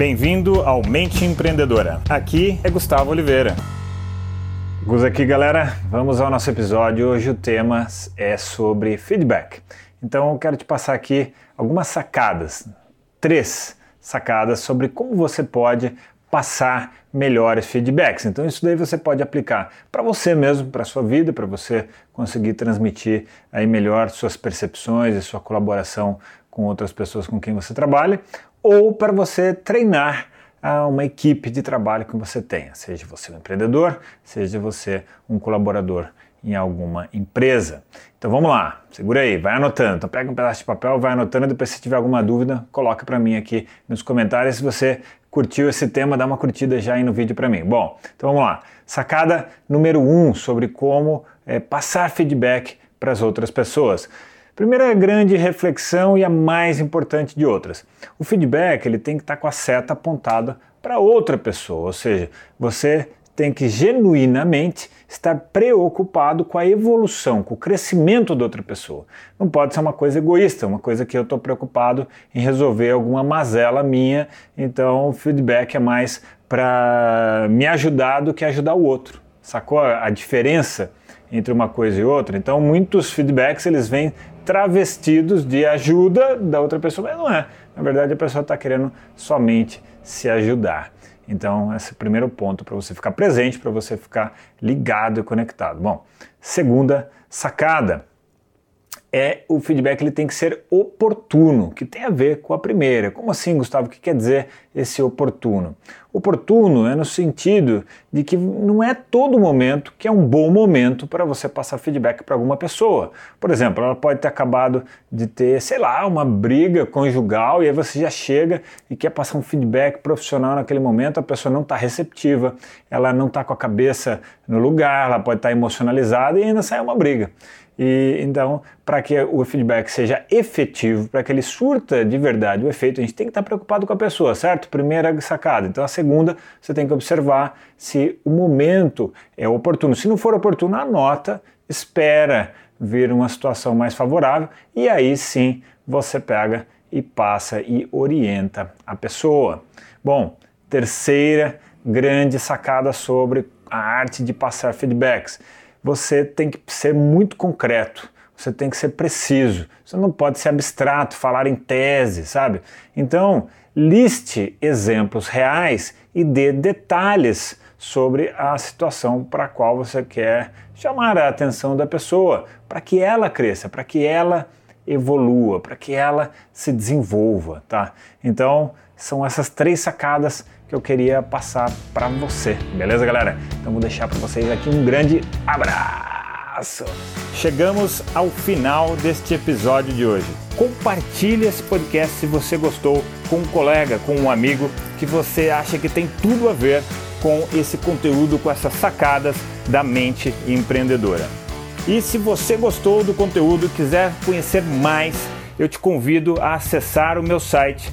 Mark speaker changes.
Speaker 1: Bem-vindo ao Mente Empreendedora. Aqui é Gustavo Oliveira. Gus aqui, galera. Vamos ao nosso episódio. Hoje o tema é sobre feedback. Então eu quero te passar aqui algumas sacadas, três sacadas sobre como você pode passar melhores feedbacks. Então isso daí você pode aplicar para você mesmo, para sua vida, para você conseguir transmitir aí melhor suas percepções e sua colaboração com outras pessoas com quem você trabalha, ou para você treinar a uma equipe de trabalho que você tenha, seja você um empreendedor, seja você um colaborador em alguma empresa. Então vamos lá, segura aí, vai anotando. Então pega um pedaço de papel, vai anotando, depois se tiver alguma dúvida, coloca para mim aqui nos comentários. Se você curtiu esse tema, dá uma curtida já aí no vídeo para mim. Bom, então vamos lá. Sacada número 1 um sobre como é, passar feedback para as outras pessoas. Primeira grande reflexão e a mais importante de outras. O feedback ele tem que estar com a seta apontada para outra pessoa, ou seja, você tem que genuinamente estar preocupado com a evolução, com o crescimento da outra pessoa. Não pode ser uma coisa egoísta, uma coisa que eu estou preocupado em resolver alguma mazela minha, então o feedback é mais para me ajudar do que ajudar o outro. Sacou a diferença entre uma coisa e outra? Então muitos feedbacks eles vêm travestidos de ajuda da outra pessoa, mas não é. Na verdade, a pessoa está querendo somente se ajudar. Então, esse é o primeiro ponto para você ficar presente, para você ficar ligado e conectado. Bom, segunda sacada é o feedback ele tem que ser oportuno, que tem a ver com a primeira. Como assim, Gustavo? O que quer dizer esse oportuno? Oportuno é no sentido de que não é todo momento que é um bom momento para você passar feedback para alguma pessoa. Por exemplo, ela pode ter acabado de ter, sei lá, uma briga conjugal e aí você já chega e quer passar um feedback profissional naquele momento, a pessoa não está receptiva, ela não está com a cabeça no lugar, ela pode estar tá emocionalizada e ainda sai uma briga. E então, para que o feedback seja efetivo, para que ele surta de verdade o efeito, a gente tem que estar preocupado com a pessoa, certo? Primeira sacada. Então, a segunda, você tem que observar se o momento é oportuno. Se não for oportuno, anota, espera vir uma situação mais favorável e aí sim você pega e passa e orienta a pessoa. Bom, terceira grande sacada sobre a arte de passar feedbacks você tem que ser muito concreto, você tem que ser preciso, você não pode ser abstrato, falar em tese, sabe? Então, liste exemplos reais e dê detalhes sobre a situação para a qual você quer chamar a atenção da pessoa, para que ela cresça, para que ela evolua, para que ela se desenvolva, tá? Então, são essas três sacadas que eu queria passar para você, beleza, galera? Então vou deixar para vocês aqui um grande abraço. Chegamos ao final deste episódio de hoje. Compartilhe esse podcast se você gostou com um colega, com um amigo que você acha que tem tudo a ver com esse conteúdo, com essas sacadas da mente empreendedora. E se você gostou do conteúdo e quiser conhecer mais, eu te convido a acessar o meu site